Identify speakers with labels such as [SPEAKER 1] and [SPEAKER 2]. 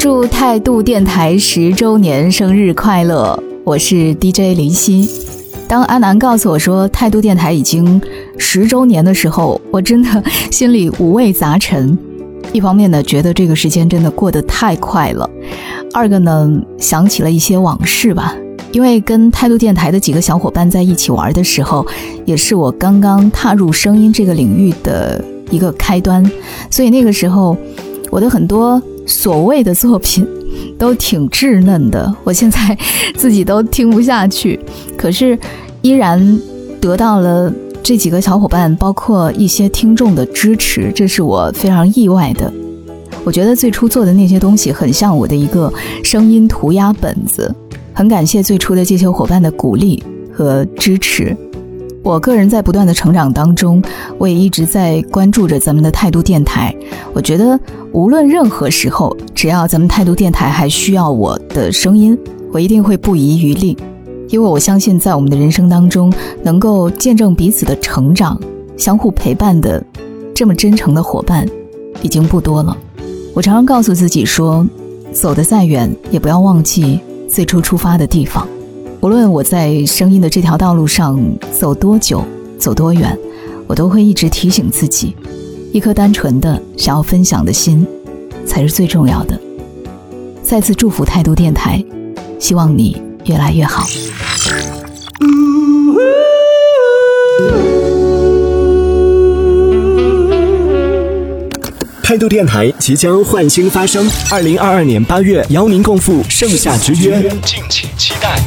[SPEAKER 1] 祝态度电台十周年生日快乐！我是 DJ 林夕。当阿南告诉我说态度电台已经十周年的时候，我真的心里五味杂陈。一方面呢，觉得这个时间真的过得太快了；二个呢，想起了一些往事吧。因为跟态度电台的几个小伙伴在一起玩的时候，也是我刚刚踏入声音这个领域的一个开端，所以那个时候我的很多所谓的作品都挺稚嫩的，我现在自己都听不下去，可是依然得到了这几个小伙伴，包括一些听众的支持，这是我非常意外的。我觉得最初做的那些东西很像我的一个声音涂鸦本子。很感谢最初的这些伙伴的鼓励和支持。我个人在不断的成长当中，我也一直在关注着咱们的态度电台。我觉得无论任何时候，只要咱们态度电台还需要我的声音，我一定会不遗余力。因为我相信，在我们的人生当中，能够见证彼此的成长、相互陪伴的这么真诚的伙伴，已经不多了。我常常告诉自己说，走得再远，也不要忘记。最初出发的地方，无论我在声音的这条道路上走多久、走多远，我都会一直提醒自己：一颗单纯的想要分享的心，才是最重要的。再次祝福态度电台，希望你越来越好。
[SPEAKER 2] 态度电台即将焕新发声，二零二二年八月邀您共赴盛夏之约，敬请期待。